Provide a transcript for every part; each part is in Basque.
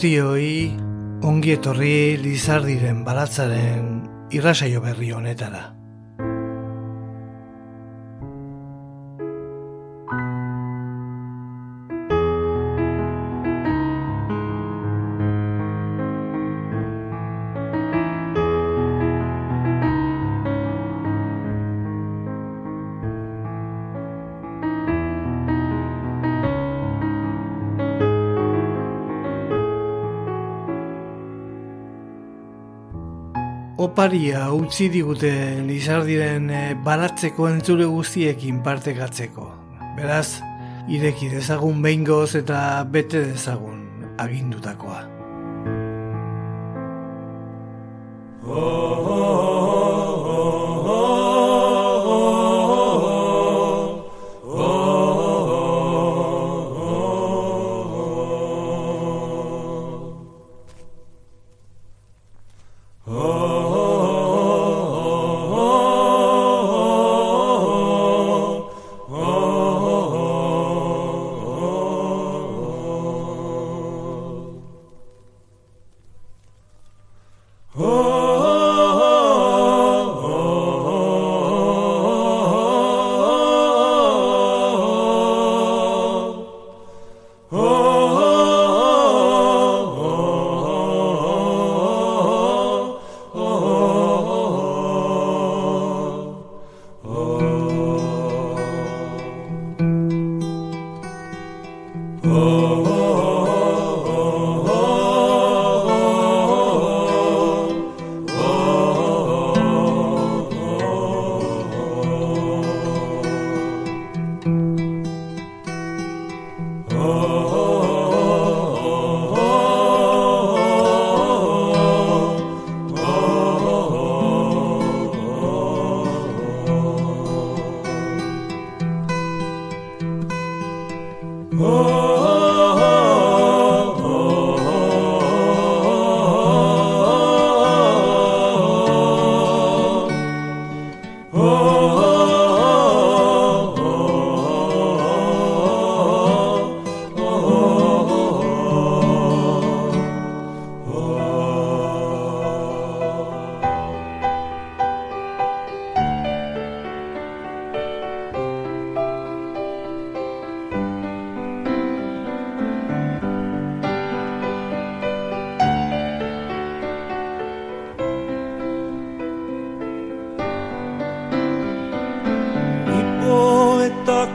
Guztioi ongi etorri Lizardiren balatzaren irrasaio berri honetara. Oparia utzi digute Lizardiren e, baratzeko entzule guztiekin partekatzeko. Beraz, ireki dezagun behingoz eta bete dezagun agindutakoa.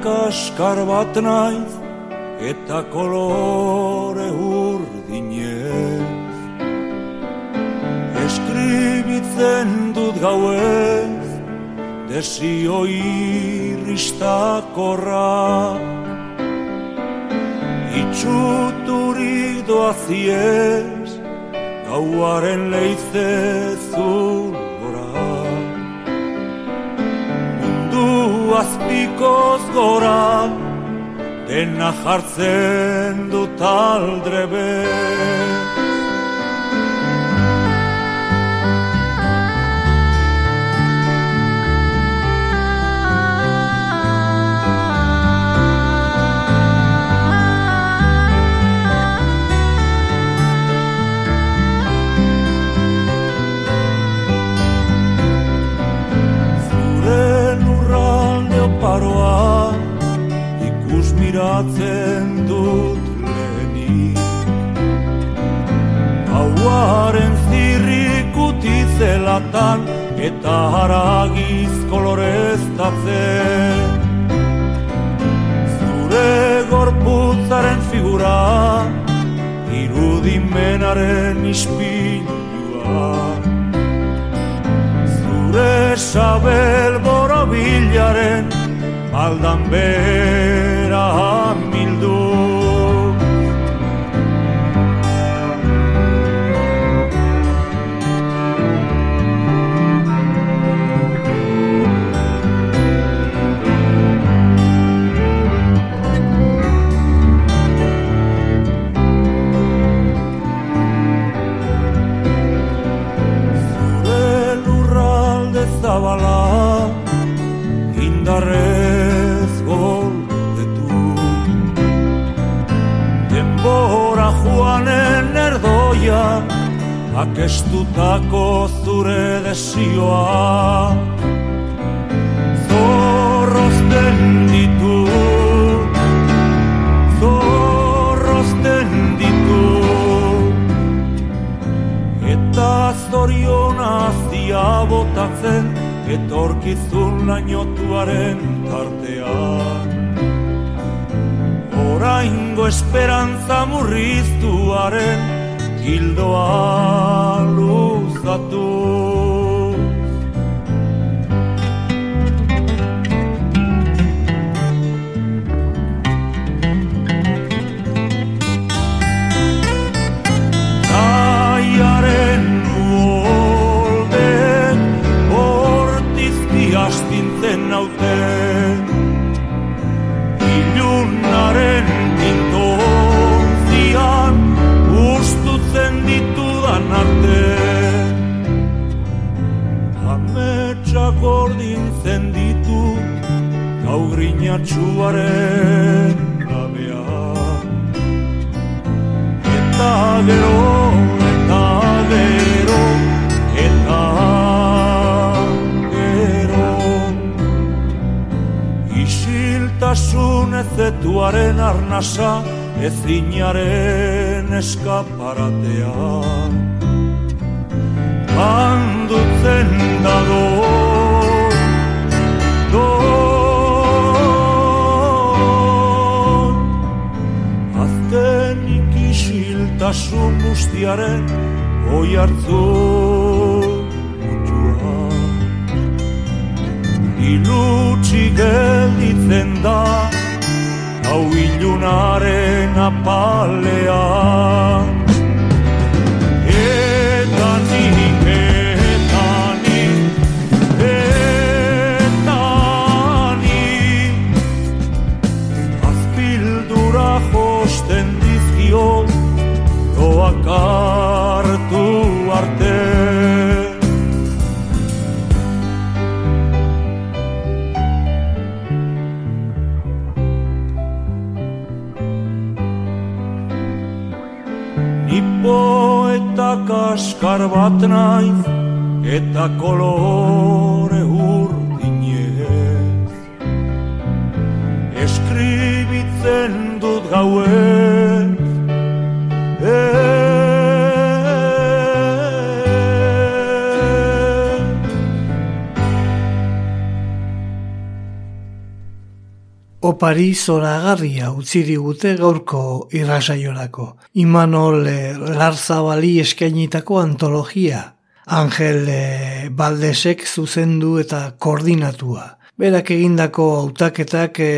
Kaskar bat naiz eta kolore urdinez Eskribitzen dut gauez desio irristakorra Itxuturik doaziez gauaren leizezun azpikoz gora dena jartzen dut aldrebe miratzen dut lehenik. Hauaren zirrik utizelatan eta haragiz koloreztatzen. Zure gorputzaren figura irudimenaren ispilua. Zure sabel borobilaren aldan behar zabala indarrez goldetu denbora joanen erdoia akestutako zure desioa. Zorrozten ditu zorrozten ditu eta zorionaz botatzen etorkizun lainotuaren tartean Oraingo esperantza murriztuaren hildoa luzatu grinatxuaren gabea Eta gero, eta gero, eta gero Isiltasun ezetuaren arnasa ezinaren eskaparatea Handutzen da guztiaren Oi hartzu Ilutsi gelditzen da hau ilunaren apalean. Kaskar bat naiz eta kolore urdinez Eskribitzen dut gauez Opari zoragarria utzi digute gaurko irrasaiorako. Imanol eh, Larzabali eskainitako antologia. Angel eh, Baldesek zuzendu eta koordinatua. Berak egindako hautaketak e,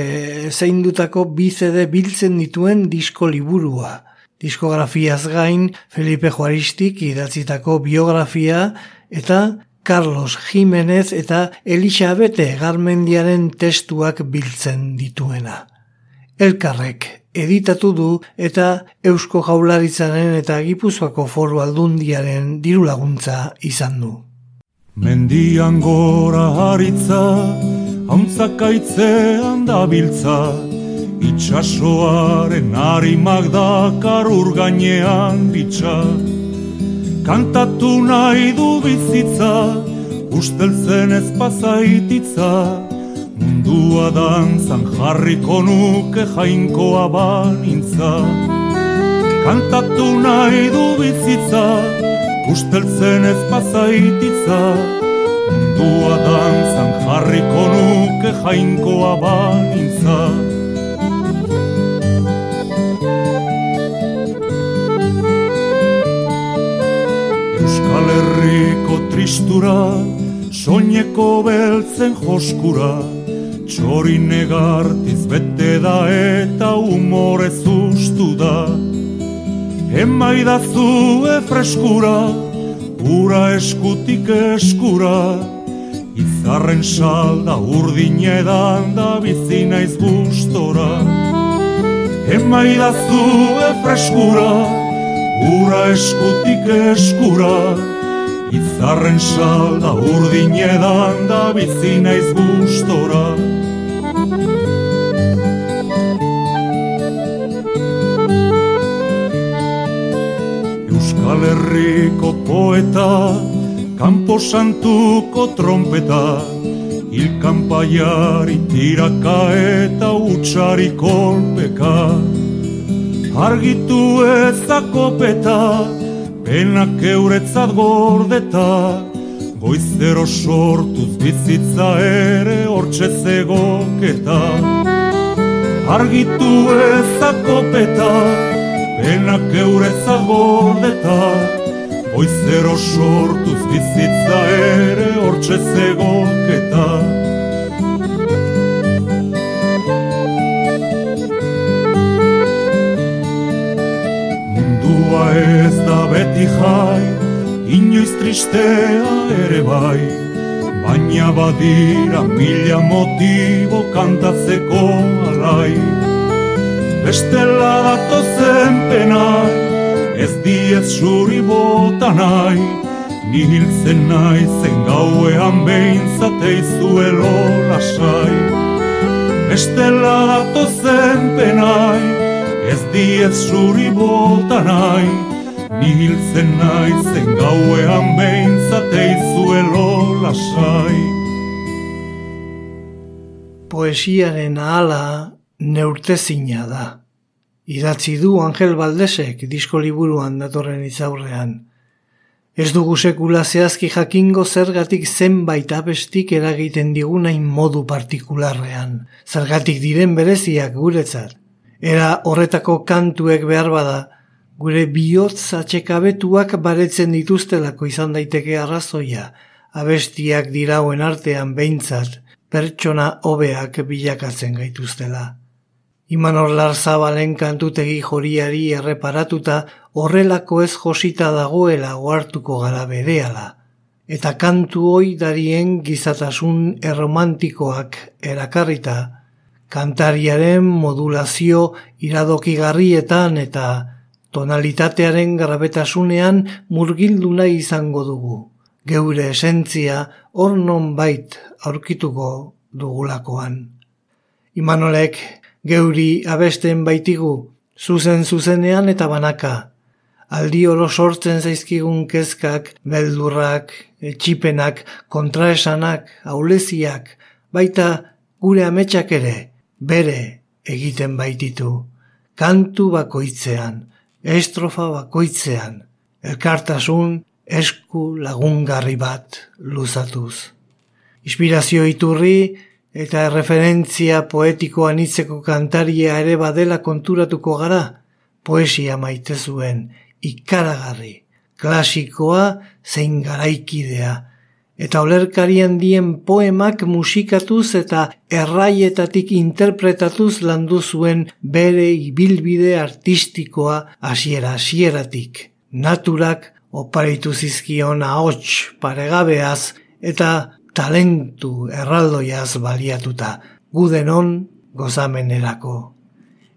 zeindutako bizede biltzen dituen disko liburua. Diskografiaz gain, Felipe Juaristik idatzitako biografia eta Carlos Jimenez eta Elisabete Garmendiaren testuak biltzen dituena. Elkarrek editatu du eta Eusko Jaularitzaren eta Gipuzkoako Foru Aldundiaren diru laguntza izan du. Mendian gora haritza, hauntzak aitzean da biltza, itxasoaren harimak dakar urgainean bitxak. Kantatu nahi du bizitza, usteltzen ez pasaititza, mundua dantzan jarriko nuke jainkoa banintza. Kantatu nahi du bizitza, usteltzen ez pasaititza, mundua dantzan jarriko nuke jainkoa banintza. Herriko tristura, soineko beltzen joskura, txori negartiz bete da eta umore zuztu da. Emai zue freskura, ura eskutik eskura, izarren salda urdin edan da bizina izgustora. Emai zue freskura, Ura eskutik eskura, Izarren salda urdin edan da bizina izgustora Euskal Herriko poeta Kampo santuko trompeta Ilkanpaiari tiraka eta utxari kolpeka. Argitu ezako peta penak euretzat gordeta, goizero sortuz bizitza ere hortxe zegoketa. Argitu ezako peta, penak euretzat gordeta, goizero sortuz bizitza ere hortxe zegoketa. Mundua ez da beti jai, inoiz tristea ere bai, baina badira mila motibo kantatzeko alai. Bestela dato zen penai, ez diez suri bota nahi, ni hiltzen nahi zen gauean behintzate izuelo lasai. Bestela dato zen penai, ez diez zuri bota nahi, nihiltzen nahi zen gauean behintzate izuelo lasai. Poesiaren ahala neurtezina da. Idatzi du Angel Baldesek disko liburuan datorren izaurrean. Ez dugu sekula zehazki jakingo zergatik zenbait abestik eragiten digunain modu partikularrean. Zergatik diren bereziak guretzat. Era horretako kantuek behar bada, gure bihotz atxekabetuak baretzen dituztelako izan daiteke arrazoia, abestiak dirauen artean behintzat, pertsona hobeak bilakatzen gaituztela. Imanor Larzabalen kantutegi joriari erreparatuta horrelako ez josita dagoela oartuko gara bereala. Eta kantu hoi darien gizatasun erromantikoak erakarrita, kantariaren modulazio iradokigarrietan eta tonalitatearen grabetasunean murgildu nahi izango dugu. Geure esentzia hor non bait aurkituko dugulakoan. Imanolek geuri abesten baitigu, zuzen zuzenean eta banaka. Aldi oro sortzen zaizkigun kezkak, beldurrak, etxipenak, kontraesanak, auleziak, baita gure ametsak ere, bere egiten baititu, kantu bakoitzean, estrofa bakoitzean, elkartasun esku lagungarri bat luzatuz. Inspirazio iturri eta referentzia poetikoa nitzeko kantaria ere badela konturatuko gara, poesia maite zuen, ikaragarri, klasikoa zein garaikidea, eta olerkarian dien poemak musikatuz eta erraietatik interpretatuz landu zuen bere ibilbide artistikoa hasiera hasieratik. Naturak oparitu zizkion ahots paregabeaz eta talentu erraldoiaz baliatuta, gudenon gozamenerako.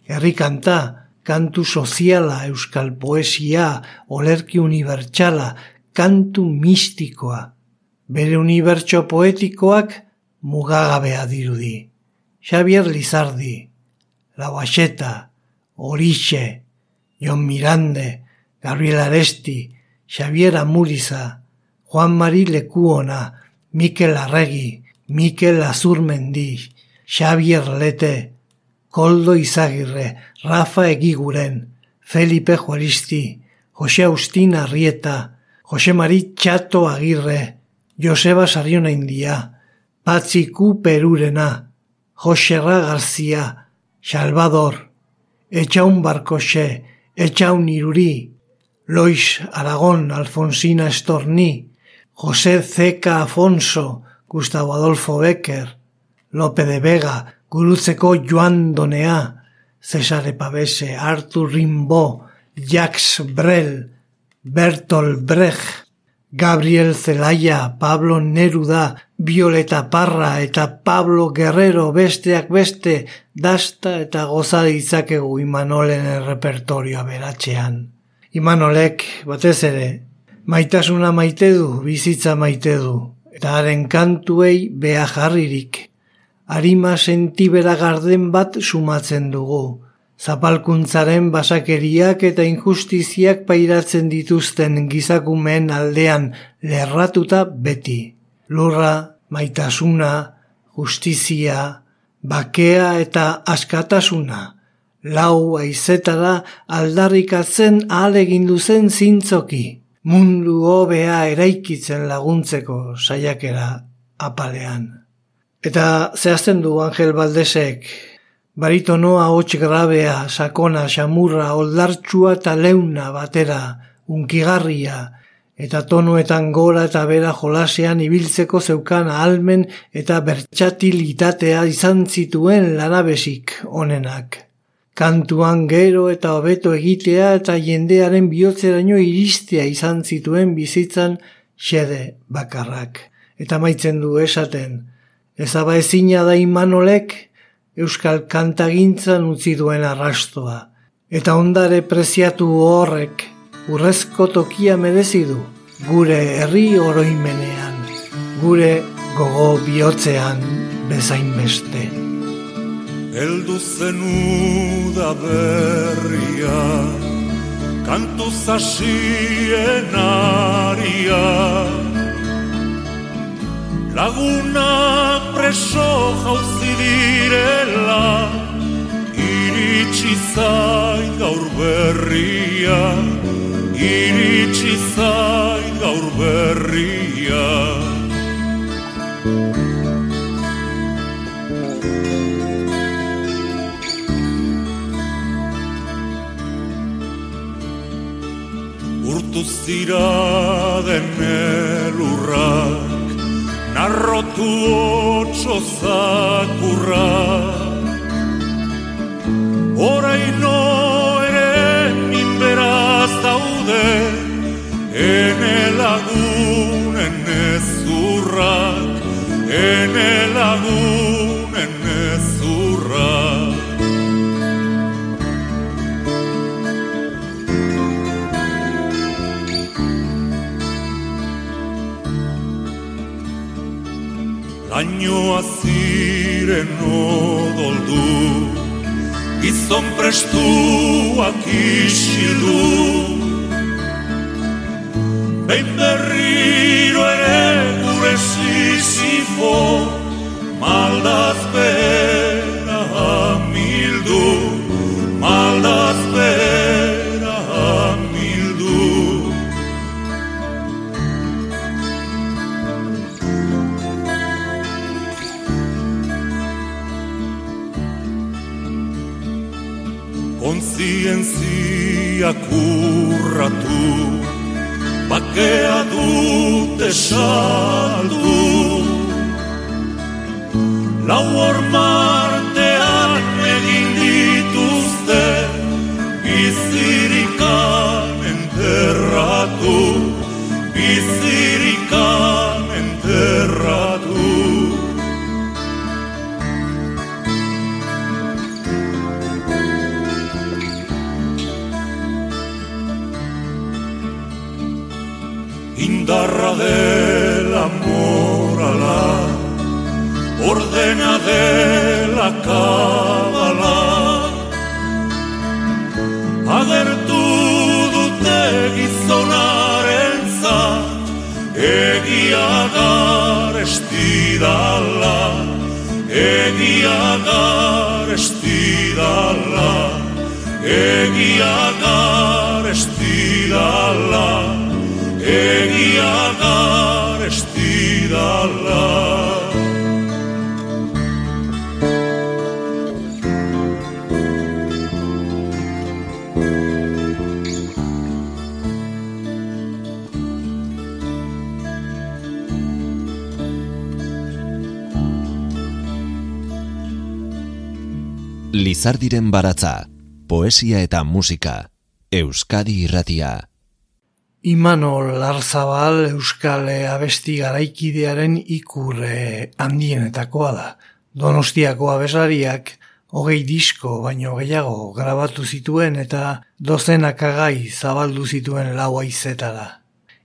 Herrikanta, kantu soziala, euskal poesia, olerki unibertsala, kantu mistikoa, bere unibertso poetikoak mugagabea dirudi. Xavier Lizardi, Lauaxeta, Orixe, Jon Mirande, Gabriel Aresti, Xavier Amuriza, Juan Mari Lekuona, Mikel Arregi, Mikel Azurmendi, Xavier Lete, Koldo Izagirre, Rafa Egiguren, Felipe Juaristi, Jose Austin Arrieta, Jose Mari Txato Agirre, Joseba Sariona India, Patziku Perurena, Joserra Garzia, Salvador, Etxaun Barkoxe, Etxaun Iruri, Lois Aragón, Alfonsina Estorni, José Zeca Afonso, Gustavo Adolfo Becker, Lope de Vega, Gurutzeko Joan Donea, Cesare Pavese, Artur Rimbaud, Jacques Brel, Bertolt Brecht, Gabriel Zelaya, Pablo Neruda, Violeta Parra eta Pablo Guerrero besteak beste dasta eta goza ditzakegu Imanolen repertorioa beratzean. Imanolek, batez ere, Maitasuna maite du, bizitza maite du, eta haren kantuei beha jarririk. Arima sentibera garden bat sumatzen dugu. Zapalkuntzaren basakeriak eta injustiziak pairatzen dituzten gizakumeen aldean lerratuta beti. Lurra, maitasuna, justizia, bakea eta askatasuna. Lau aizetara aldarrikatzen alegin duzen zintzoki. Mundu hobea eraikitzen laguntzeko saiakera apalean. Eta zehazten du Angel Baldesek, baritonoa hotx grabea, sakona, xamurra, oldartsua eta leuna batera, unkigarria, eta tonuetan gora eta bera jolasean ibiltzeko zeukan ahalmen eta bertxatilitatea izan zituen lanabesik onenak. Kantuan gero eta hobeto egitea eta jendearen bihotzeraino iristea izan zituen bizitzan xede bakarrak. Eta maitzen du esaten, ezaba ezina da imanolek euskal kantagintzan utzi duen arrastoa. Eta ondare preziatu horrek urrezko tokia merezi du gure herri oroimenean, gure gogo bihotzean bezain beste. Eldu zenu da berria, kantu zasien aria, laguna preso jauzi direla, iritsi zain gaur berria, iritsi zain gaur berria. Urtu zira den elurrak, narrotu otso zakurrak, Oraino ere minberaz daude Ene lagunen ezurrak Ene lagunen Lainoa ziren odoldu gizon prestuak isildu Behin berriro ere gure sisifo Maldaz bera hamildu. Maldaz Kontzientzia kurratu Bakea dute saldu. Lau ormartean indarra dela morala, ordena dela kabala. Agertu dute gizonaren zat, egia garestidala, egia garestidala, egia garestidala. Egia garestidala Lizardiren baratza, poesia eta musika, Euskadi irratia. Imanol Larzabal Euskal abesti garaikidearen ikurre handienetakoa da. Donostiako abeslariak hogei disko baino gehiago grabatu zituen eta dozenak agai zabaldu zituen lau aizetara.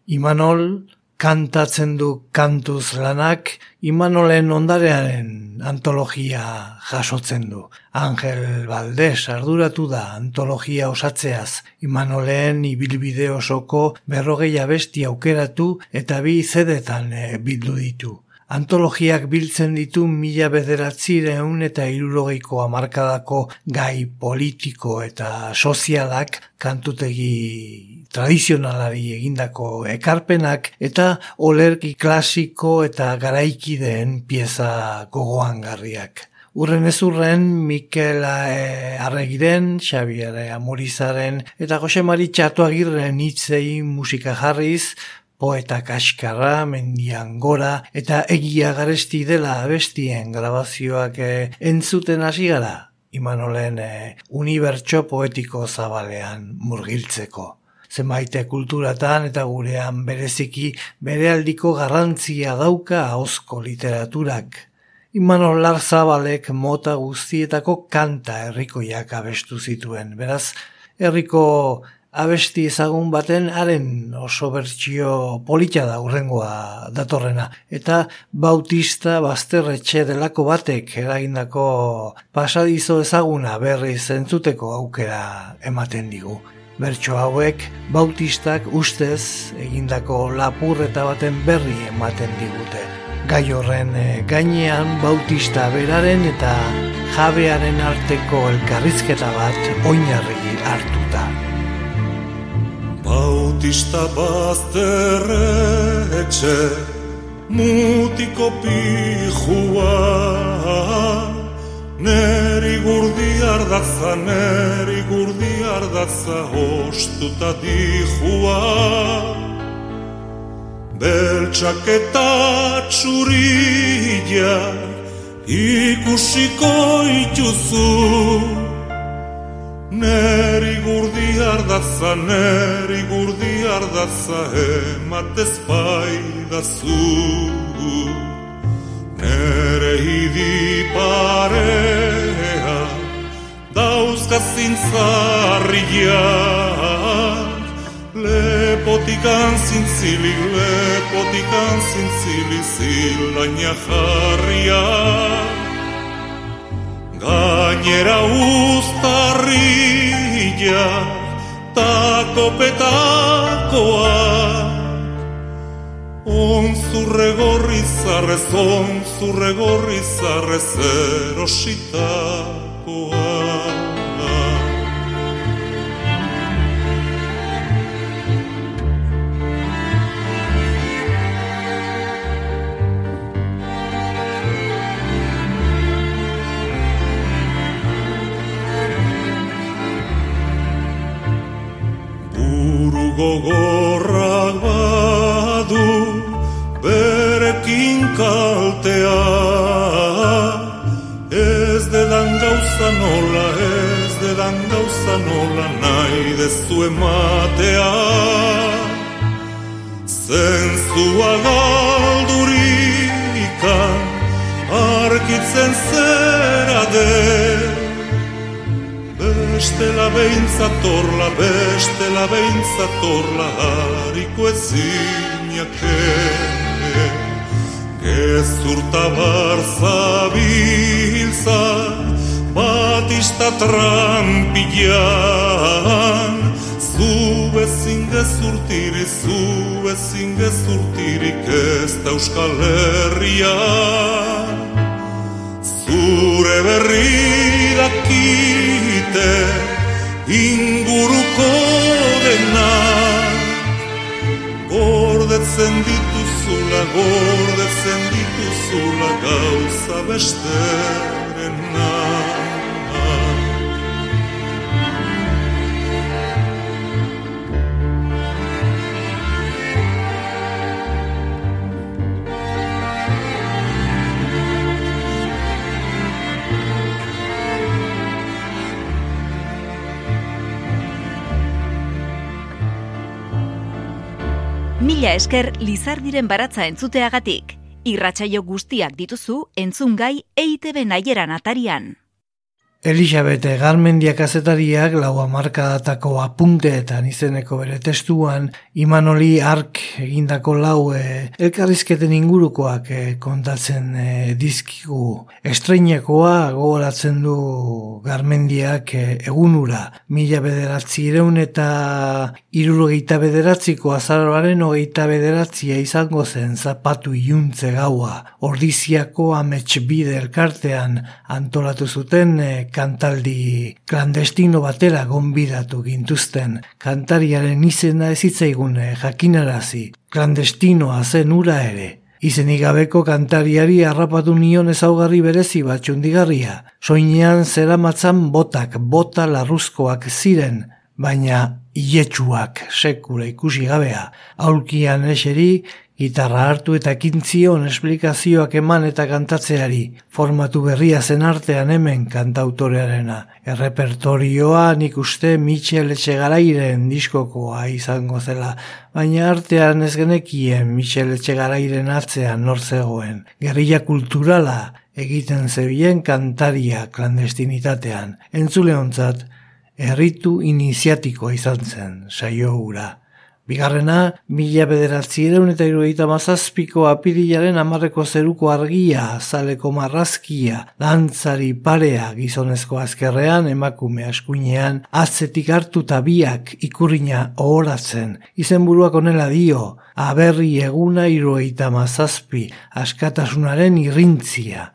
Imanol kantatzen du kantuz lanak, Imanolen ondarearen antologia jasotzen du. Angel Valdez arduratu da antologia osatzeaz, Imanolen ibilbide osoko berrogei abesti aukeratu eta bi zedetan e, bildu ditu. Antologiak biltzen ditu mila bederatzireun eta irurogeiko amarkadako gai politiko eta sozialak kantutegi tradizionalari egindako ekarpenak eta olerki klasiko eta garaikideen pieza gogoan garriak. Urren ez urren, Mikel e, Arregiren, Xabier Amurizaren eta Jose Mari Txatuagirren hitzei musika jarriz, poeta kaskarra, mendian gora, eta egia garesti dela abestien grabazioak eh, entzuten hasi gara, Imanolen eh, unibertso poetiko zabalean murgiltzeko. Zenbaite kulturatan eta gurean bereziki berealdiko garrantzia dauka hauzko literaturak. Imanol Larzabalek mota guztietako kanta herrikoiak abestu zituen. Beraz, herriko abesti ezagun baten haren oso bertsio polita da urrengoa datorrena. Eta bautista bazterretxe delako batek eragindako pasadizo ezaguna berri zentzuteko aukera ematen digu. Bertso hauek bautistak ustez egindako lapurreta baten berri ematen digute. Gai horren eh, gainean bautista beraren eta jabearen arteko elkarrizketa bat oinarri hartuta. Bautista bazterretxe mutiko pijua Neri gurdi ardatza, neri gurdi ardatza ostuta dijua Beltsak eta txurilla ikusiko ituzu Neri gurdi ardatza, neri gurdi ardatza ematez bai da zu. Nere hidi parea, dauzka zintzarriak, lepotikan zintzilik, lepotikan zintzilik zilaina jarriak. Gainera ustarria tako On zurre gorri zarrez, on zurre gorri zarrez erositakoa gogorrak kaltea. Ez dedan gauza nola ez dedan gauza nola nahi dezu ematea. Zentzua galdurikan arkitzen zera den Beste la beintza torla, beste la beintza torla, hariko eziniake. Gezurta barza biltza, batista trampilan, zu bezin gezurtiri, zu bezin gezurtirik ez da euskal herrian. Zure berri dakite inguruko dena Gordetzen dituzula, gordetzen dituzula gauza besterena Mila esker Lizardiren baratza entzuteagatik. Irratsaio guztiak dituzu entzungai EITB naieran atarian. Elisabete Garmendia kazetariak lau amarkadatako apunteetan izeneko bere testuan Imanoli Ark egindako lau e, elkarrizketen ingurukoak e, kontatzen e, dizkigu. Estreinekoa gogoratzen du Garmendiak e, egunura. Mila bederatzi ireun eta irurogeita bederatziko azaroaren hogeita bederatzia izango zen zapatu iuntze gaua. Ordiziako amets bide elkartean antolatu zuten e, kantaldi klandestino batera gonbidatu gintuzten, kantariaren izena ezitzaigun jakinarazi, klandestinoa zen ura ere. Izenik gabeko kantariari harrapatu nion ezaugarri berezi batxundigarria, soinean zera matzan botak, bota larruzkoak ziren, baina ietsuak sekula ikusi gabea. Aulkian eseri, Gitarra hartu eta kintzion esplikazioak eman eta kantatzeari, formatu berria zen artean hemen kantautorearena. Errepertorioa nik uste Michel Etxegarairen diskokoa izango zela, baina artean ez genekien Michel Etxegarairen atzean nor zegoen. Gerrilla kulturala egiten zebien kantaria klandestinitatean. Entzule hontzat, erritu iniziatikoa izan zen, saio hura. Bigarrena, mila bederatzireun eta irugaita mazazpiko apirilaren amarreko zeruko argia, zaleko marrazkia, dantzari parea gizonezko azkerrean, emakume askuinean, atzetik hartu biak ikurriña ohoratzen, izenburuak onela dio, aberri eguna irugaita mazazpi, askatasunaren irrintzia.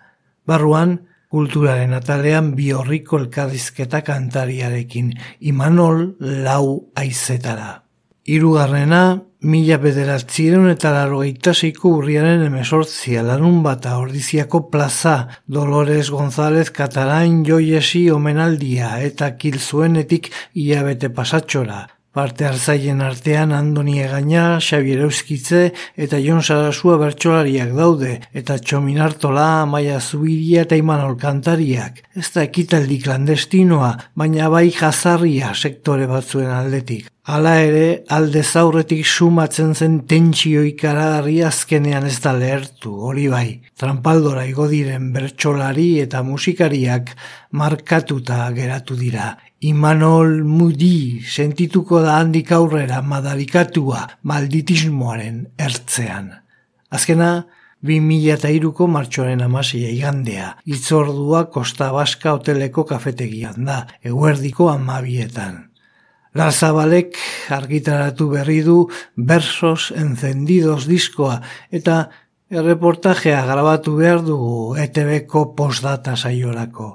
Barruan, kulturaren atalean biorriko elkarrizketa kantariarekin, imanol lau aizetara. Hirugarrena, mila bederatzireun eta laro seiko urriaren emesortzia lanun bata ordiziako plaza Dolores González Katarain joiesi omenaldia eta kilzuenetik iabete pasatxora. Parte hartzaien artean Andoni Egaña, Xavier Euskitze eta Jon Sarasua bertsolariak daude eta Txomin Artola, Maia Zubiria eta Imanol Kantariak. Ez da ekitaldi klandestinoa, baina bai jazarria sektore batzuen aldetik. Hala ere, alde zaurretik sumatzen zen tentsio ikaragarri azkenean ez da lehertu, hori bai. Trampaldora igodiren bertsolari eta musikariak markatuta geratu dira. Imanol Mudi sentituko da handik aurrera madarikatua malditismoaren ertzean. Azkena, 2002ko martxoaren amasia igandea, itzordua Kosta Baska hoteleko kafetegian da, eguerdiko amabietan. Larzabalek argitaratu berri du Bersos Encendidos diskoa eta erreportajea grabatu behar dugu ETV-ko postdata saiorako.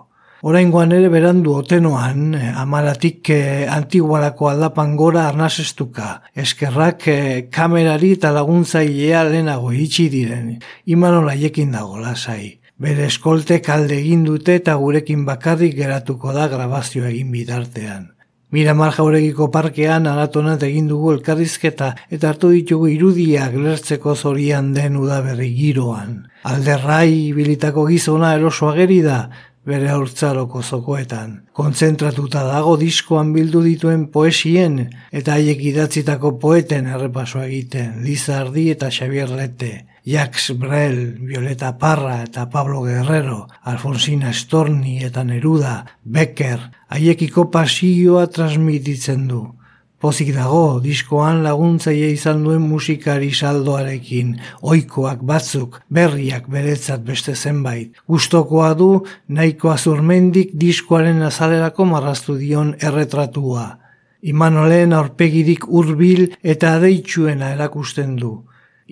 Oraingoan ere berandu otenoan, amaratik eh, antigualako aldapan gora arnazestuka. Eskerrak eh, kamerari eta laguntzailea lehenago itxi diren. Imanola jekin dago lasai. Bere eskolte kalde egin dute eta gurekin bakarrik geratuko da grabazio egin bitartean. Miramar jauregiko parkean anatonat egin dugu elkarrizketa eta hartu ditugu irudiak lertzeko zorian den udaberri giroan. Alderrai bilitako gizona eroso ageri da, bere aurtzaroko zokoetan. Kontzentratuta dago diskoan bildu dituen poesien eta haiek idatzitako poeten errepasoa egiten, Lizardi eta Xavier Lete. Jacques Brel, Violeta Parra eta Pablo Guerrero, Alfonsina Storni eta Neruda, Becker, haiekiko pasioa transmititzen du. Pozik dago, diskoan laguntzaile izan duen musikari saldoarekin, oikoak batzuk, berriak beretzat beste zenbait. Gustokoa du, nahiko azurmendik diskoaren azalerako marraztu dion erretratua. Imanolen aurpegirik hurbil eta adeitsuena erakusten du.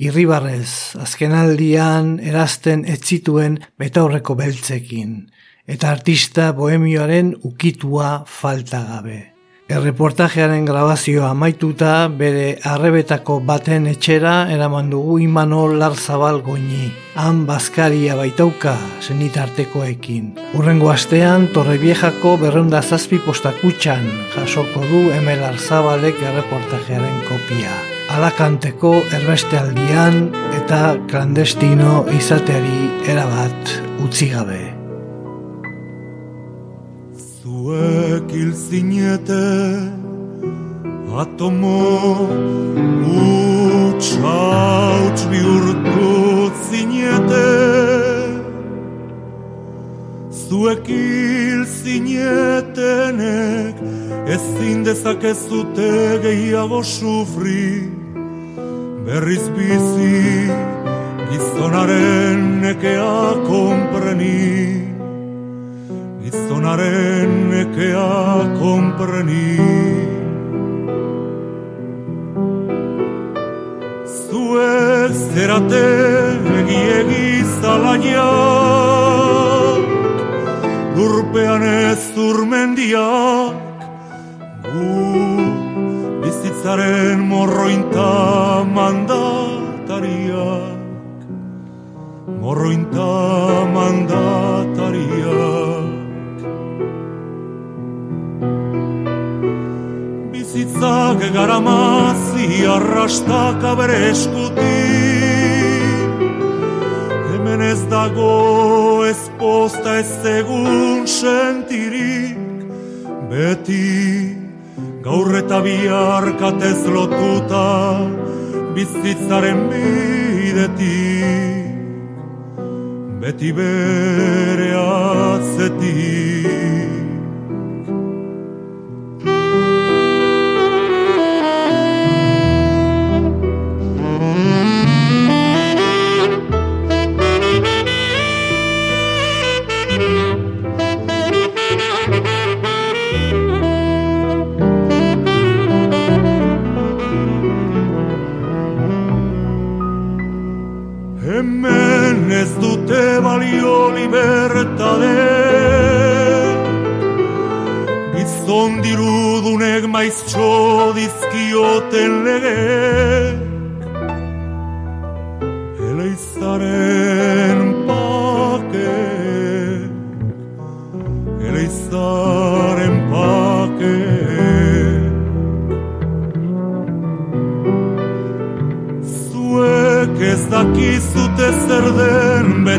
Irribarrez, azkenaldian erazten etzituen betaurreko beltzekin, eta artista bohemioaren ukitua falta gabe. Erreportajearen grabazioa amaituta bere arrebetako baten etxera eraman dugu imano larzabal goini. Han bazkaria baitauka zenitartekoekin. Urrengo astean Torrebiejako berrunda zazpi postakutxan jasoko du emel arzabalek erreportajearen kopia alakanteko erbeste aldian eta klandestino izateari erabat utzi gabe. Zuek hil zinete atomo utxauts bihurtu zinete. Zuek hil zinetenek ezin dezakezute gehiago sufri. Berriz bizi gizonaren nekea kompreni gizonaren nekea kompreni Zuek zerate egiegi zalaiak Lurpean ez urmendiak bizitzaren morrointa mandatariak. Morrointa mandatariak bizitzak garamazi arrastak abere hemen ez dago ez posta ez egun sentirik. Beti gaur eta bihar katez lotuta bizitzaren bidetik. Beti bere atzetik balio libertade. Gizon dirudunek maiztxo dizkioten lege. Eleizaren pake. Eleizaren pake. Zuek ez dakizute zer den.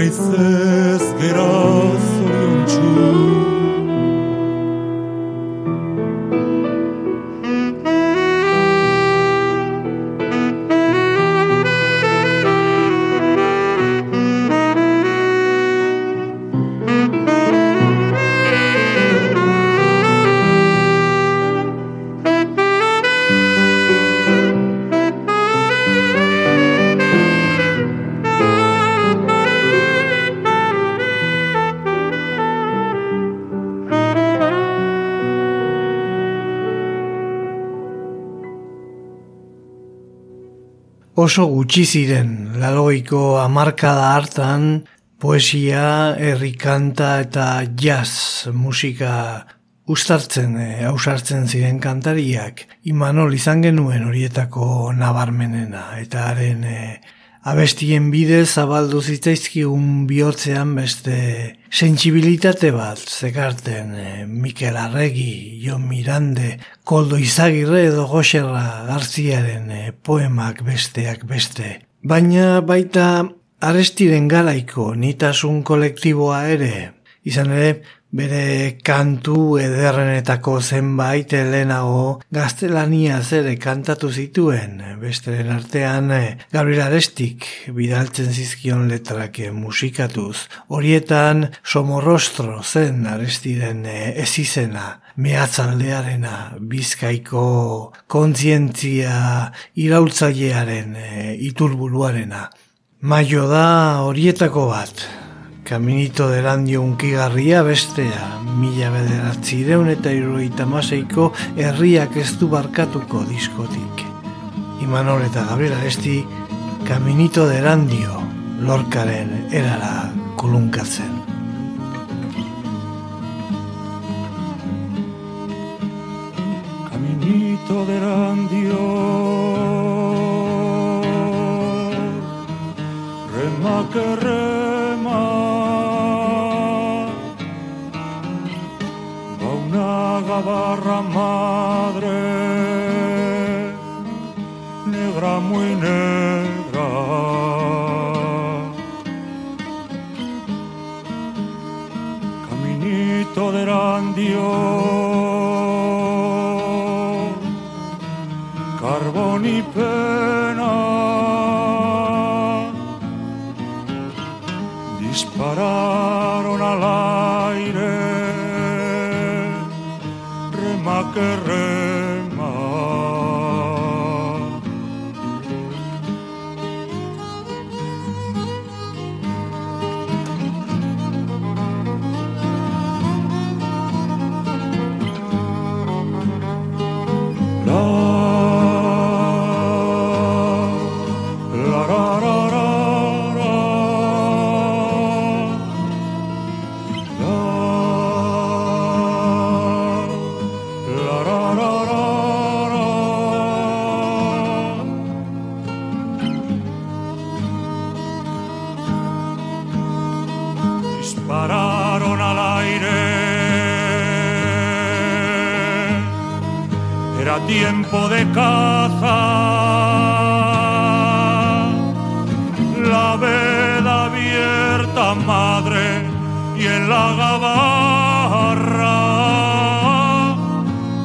Najse s grasom oso gutxi ziren laloiko hamarkada hartan poesia, errikanta eta jazz musika ustartzen, e, ausartzen ziren kantariak. Imanol izan genuen horietako nabarmenena eta haren e, abestien bidez zabaldu zitzaizkigun bihotzean beste sentsibilitate bat zekarten e, Mikel Arregi, Jon Mirande, Koldo Izagirre edo Goxerra Garziaren e, poemak besteak beste. Baina baita arestiren garaiko nitasun kolektiboa ere, izan ere bere kantu ederrenetako zenbait helenago gaztelania zere kantatu zituen, besteren artean eh, Gabriel Arestik bidaltzen zizkion letrak eh, musikatuz. Horietan somorrostro zen arestiren eh, ezizena, mehatzaldearena, bizkaiko kontzientzia iraultzailearen iturbuluarena. Maio da horietako bat, Kaminito derandio unkigarria bestea, mila bederatzireun eta iruita maseiko herriak ez du barkatuko diskotik. Imanol eta Gabriel Aresti, Kaminito derandio, lorkaren erara kulunkatzen. Caminito derandio, rema barra madre, negra muy negra. Caminito de randio, carbón y pena. Dispararon que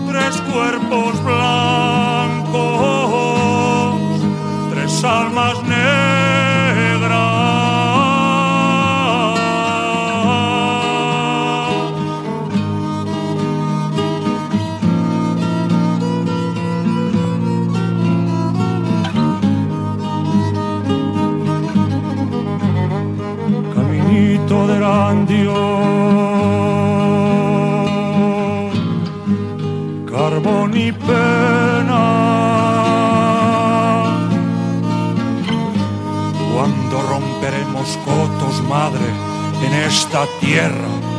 tres cuerpos blancos, tres almas carbón romperemos cotos, madre, en esta tierra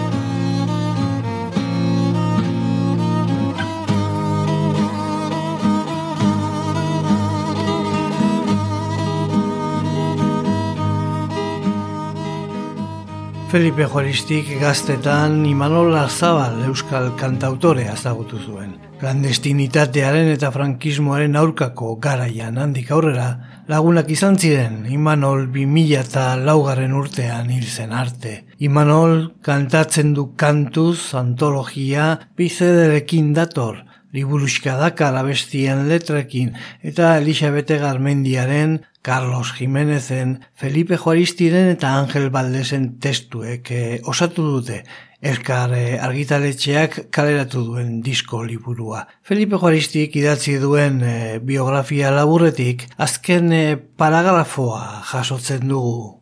Felipe Juaristik gaztetan Imanol Zabal euskal kantautorea zagutu zuen. Klandestinitatearen eta frankismoaren aurkako garaian handik aurrera, lagunak izan ziren Imanol 2000 eta laugarren urtean hil zen arte. Imanol kantatzen du kantuz, antologia, bizederekin dator, liburuska dakar abestien letrekin eta Elisabete Garmendiaren Carlos Jiménezen, Felipe Juaristiren eta Angel Baldesen testuek eh, osatu dute elkar eh, argitaletxeak kaleratu duen disko liburua. Felipe Juaristik idatzi duen eh, biografia laburretik azken eh, paragrafoa jasotzen dugu.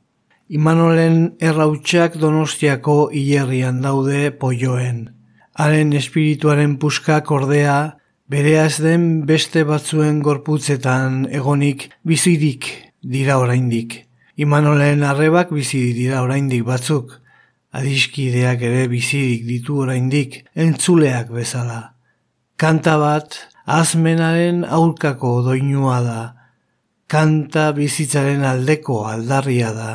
Imanolen errautxak donostiako hilerrian daude poioen. Haren espirituaren puskak ordea Bereaz den beste batzuen gorputzetan egonik bizirik dira oraindik. Imanolen arrebak bizi dira oraindik batzuk. Adiskideak ere bizirik ditu oraindik entzuleak bezala. Kanta bat azmenaren aurkako doinua da. Kanta bizitzaren aldeko aldarria da.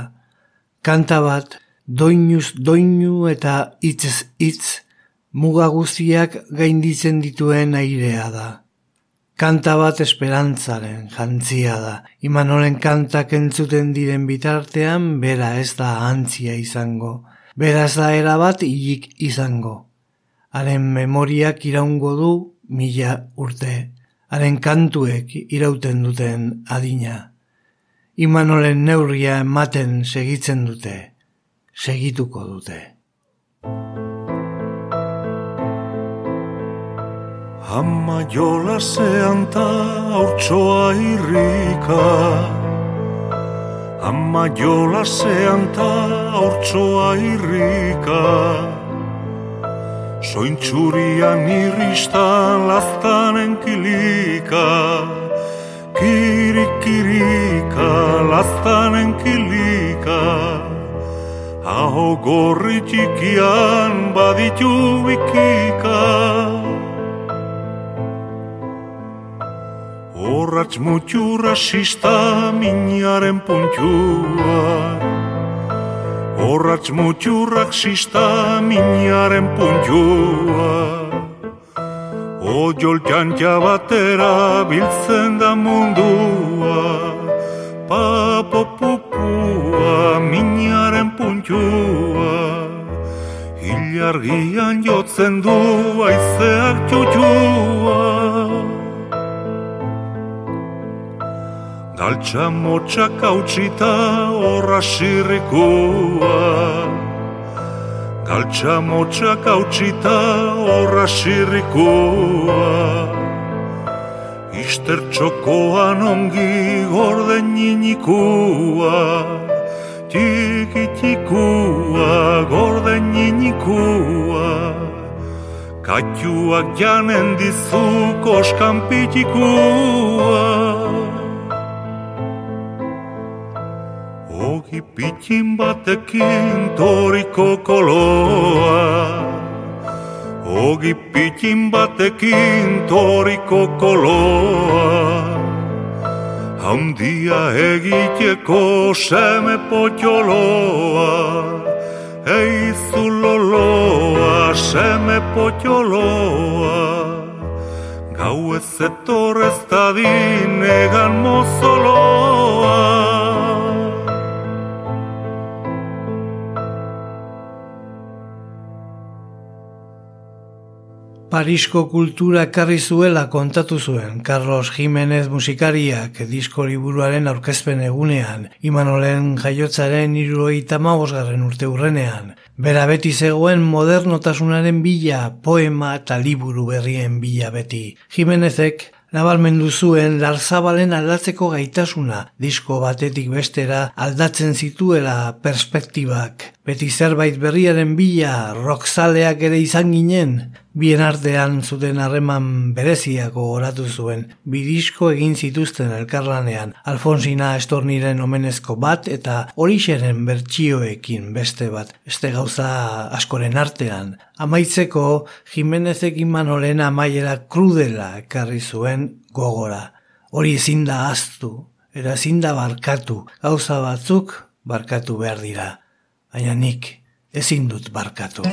Kanta bat doinuz doinu eta hitz hitz muga guztiak gainditzen dituen airea da. Kanta bat esperantzaren jantzia da. Imanolen kantak entzuten diren bitartean, bera ez da antzia izango. Bera ez da erabat hilik izango. Haren memoriak iraungo du mila urte. Haren kantuek irauten duten adina. Imanolen neurria ematen segitzen dute. Segituko dute. Ama jola zean ta hautsoa irrika Ama jola zean ta hortzoa irrika. Sointxurian irristan laztanen kilika. Kirikirika laztanen kilika. Aho gorri txikian baditu bikika Horratz mutxurra sista minaren puntua. Horratz mutxurrak sista minaren puntua. Ojol txantxa batera biltzen da mundua. Papo pupua minaren puntua. Hilargian jotzen du aizeak txutxua Galtza motxa kautsita horra sirrikua Galtza motxa kautsita horra sirrikua Ister txokoan ongi gorden ninikua Tikitikua gorden ninikua Katiuak janen dizu koskan pitikua pitin batekin toriko koloa. Ogi pitin batekin toriko koloa. Handia egiteko seme potxoloa Eizu loloa seme potxoloa Gau ez etorrez dadin egan mozoloa Parisko kultura ekarri zuela kontatu zuen Carlos Jimenez musikariak disko liburuaren aurkezpen egunean, Imanolen jaiotzaren irurogeita garren urte urrenean. Bera beti zegoen modernotasunaren bila, poema eta liburu berrien bila beti. Jimenezek nabalmendu zuen larzabalen aldatzeko gaitasuna, disko batetik bestera aldatzen zituela perspektibak. Beti zerbait berriaren bila, rockzaleak ere izan ginen, Bien artean zuten harreman bereziako oratu zuen, bidisko egin zituzten elkarlanean, Alfonsina estorniren omenezko bat eta horixeren bertsioekin beste bat, beste gauza askoren artean. Amaitzeko, Jimenezek Imanolen amaiera krudela ekarri zuen gogora. Hori ezin da aztu, eta ezin da barkatu, gauza batzuk barkatu behar dira. Baina nik ezin dut barkatu.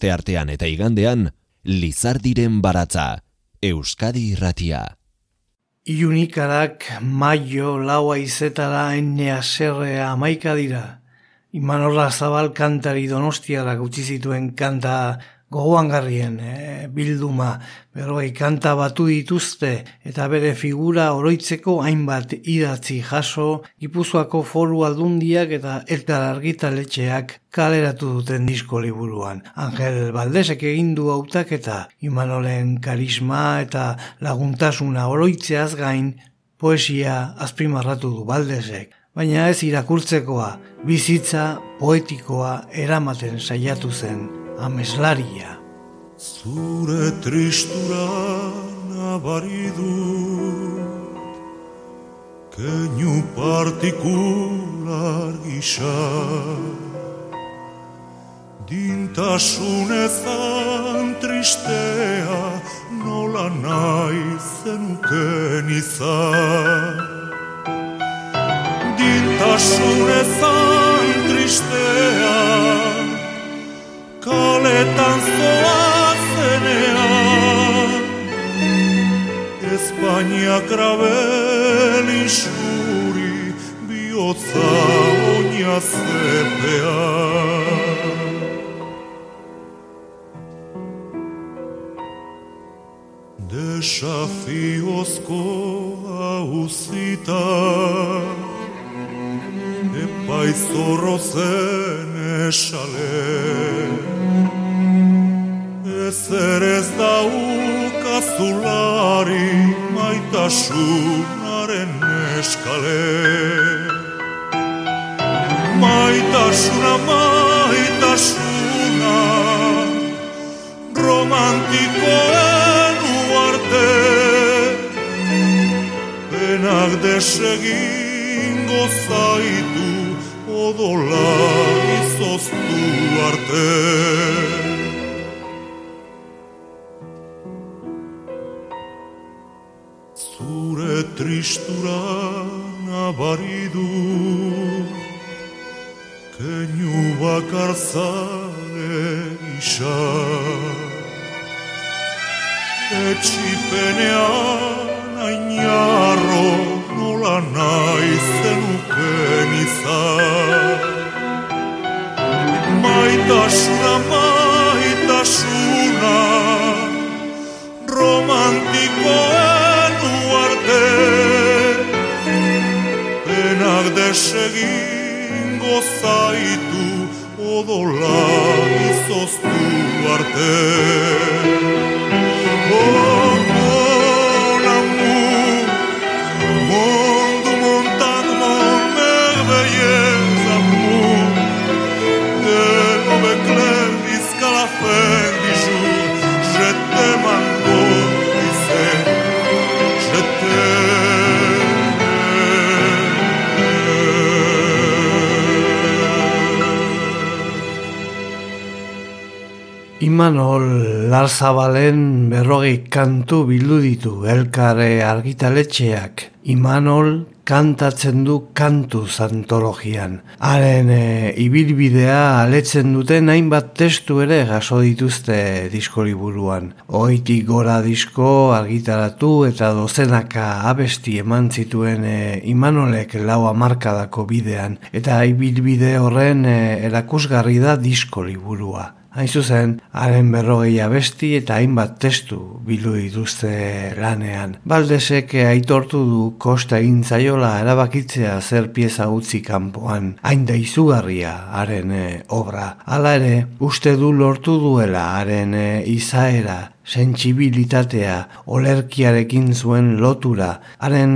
Aste artean eta igandean, Lizardiren baratza, Euskadi irratia. Iunikarak maio laua izetara ennea serrea amaika dira. Imanorra zabal kantari donostiarak utzi zituen kanta gogoan garrien eh, bilduma, berroi kanta batu dituzte eta bere figura oroitzeko hainbat idatzi jaso, Gipuzkoako foru aldundiak eta elkar argitaletxeak kaleratu duten disko liburuan. Angel Baldesek egindu hautak eta Imanolen karisma eta laguntasuna oroitzeaz gain poesia azpimarratu du Baldesek. Baina ez irakurtzekoa, bizitza poetikoa eramaten saiatu zen ameslaria. Zure tristura nabaridu Keinu partikular gisa Dintasun ezan tristea Nola nahi zenuken izan Dintasun ezan tristea kaletan zoa zenean Espainia krabel isuri bihotza oina zepea Desafiozko hauzita Epaizorro zen esale Ezer ez dauka zulari maitasunaren eskale Maitasuna, maitasuna Romantikoen uarte Penak desegin gozaitu odola izoztu arte Tristura nabaridu Keinu bakar zale isa Etxipenean ainarro nola nahi zenuken izan Maitasuna, maitasuna Romantikoen Penak desegin gozaitu Odola izoztu arte Imanol Larzabalen berrogei kantu bildu ditu elkare argitaletxeak. Imanol kantatzen du kantuz antologian. Haren e, ibilbidea aletzen duten hainbat testu ere jaso dituzte diskoliburuan. Oitik gora disko argitaratu eta dozenaka abesti eman zituen e, Imanolek lau amarkadako bidean. Eta ibilbide horren e, erakusgarri da diskoliburua. Hain zuzen, haren berrogei abesti eta hainbat testu bilu dituzte lanean. Baldesek aitortu du kosta egin zaiola erabakitzea zer pieza utzi kanpoan. Hain da izugarria haren e, obra. Hala ere, uste du lortu duela haren e, izaera sentsibilitatea, olerkiarekin zuen lotura, haren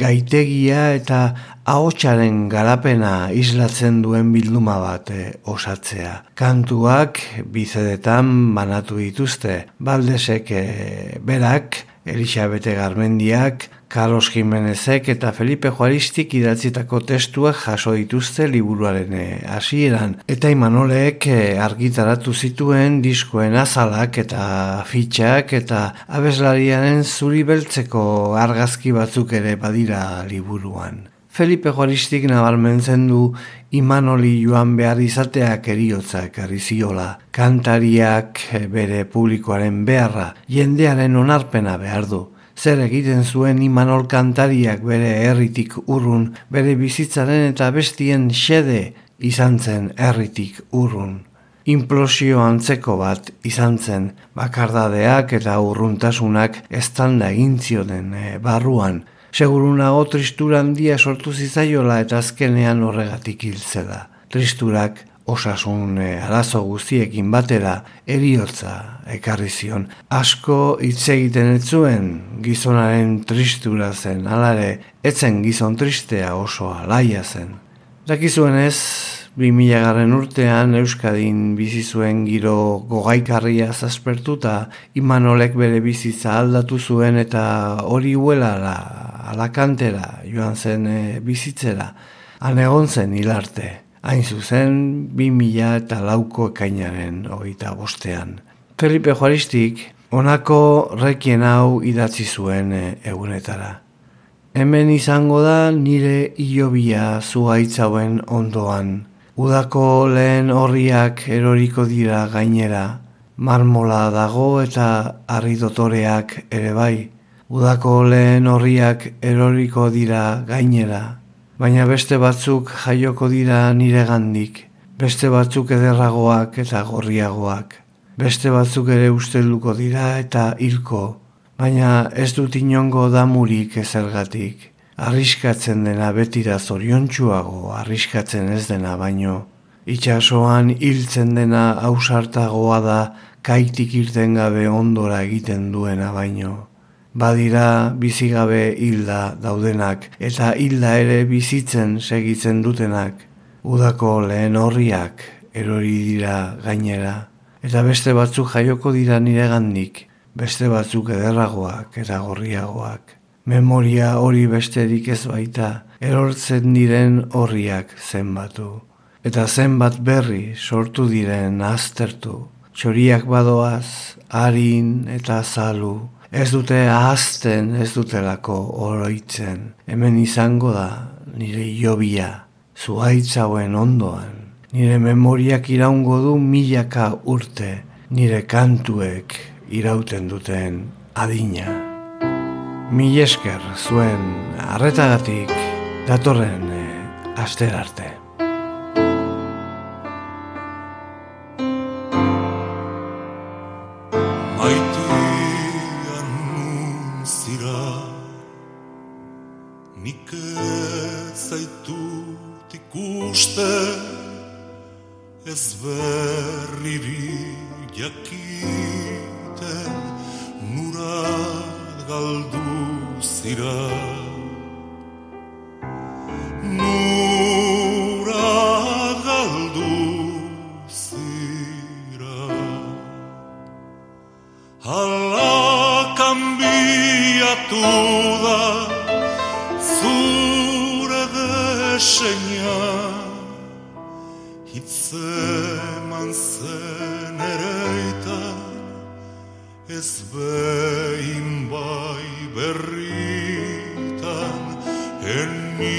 gaitegia eta ahotsaren garapena islatzen duen bilduma bat eh, osatzea. Kantuak bizedetan banatu dituzte, baldesek eh, berak, Elisabete Garmendiak, Carlos Jimenezek eta Felipe Juaristik idatzitako testuak jaso dituzte liburuaren eh, hasieran eta Imanolek eh, argitaratu zituen diskoen azalak eta fitxak eta abeslariaren zuri beltzeko argazki batzuk ere badira liburuan. Felipe Juaristik nabarmentzen du Imanoli joan behar izateak eriotzak arriziola, kantariak eh, bere publikoaren beharra, jendearen onarpena behar du zer egiten zuen Imanol kantariak bere herritik urrun, bere bizitzaren eta bestien xede izan zen herritik urrun. Implosio antzeko bat izan zen bakardadeak eta urruntasunak estanda egintzionen e, eh, barruan. Seguruna o tristura handia sortu zitzaiola eta azkenean horregatik hiltzela. Tristurak osasun e, arazo guztiekin batera eriotza ekarri zion. Asko hitz egiten ez zuen gizonaren tristura zen alare, etzen gizon tristea oso alaia zen. Dakizuenez, 2000garren urtean Euskadin bizi zuen giro gogaikarria zazpertuta Imanolek bere bizitza aldatu zuen eta hori huelara, alakantera joan zen e, bizitzera. Han egon zen hilarte, hain zuzen 2000 eta lauko ekainaren hogeita bostean. Felipe Juaristik honako rekien hau idatzi zuen e, egunetara. Hemen izango da nire hilobia zuaitzauen ondoan Udako lehen horriak eroriko dira gainera. Marmola dago eta harri dotoreak ere bai. Udako lehen horriak eroriko dira gainera. Baina beste batzuk jaioko dira nire gandik, beste batzuk ederragoak eta gorriagoak, beste batzuk ere ustelduko dira eta hilko, baina ez dut inongo damurik ezergatik, arriskatzen dena betira zoriontsuago, arriskatzen ez dena baino, itxasoan hiltzen dena ausartagoa da kaitik irten gabe ondora egiten duena baino. Badira bizigabe hilda daudenak eta hilda ere bizitzen segitzen dutenak. Udako lehen horriak erori dira gainera. Eta beste batzuk jaioko dira nire gandik beste batzuk ederragoak eta gorriagoak memoria hori besterik ez baita erortzen diren horriak zenbatu eta zenbat berri sortu diren aztertu txoriak badoaz, harin eta zalu, Ez dute ahazten, ez dutelako oroitzen. Hemen izango da nire jobia, zuaitzauen ondoan. Nire memoriak iraungo du milaka urte, nire kantuek irauten duten adina. Mil esker zuen arretagatik datorren eh, aster arte. man se nereita Ez behin bai berritan En mi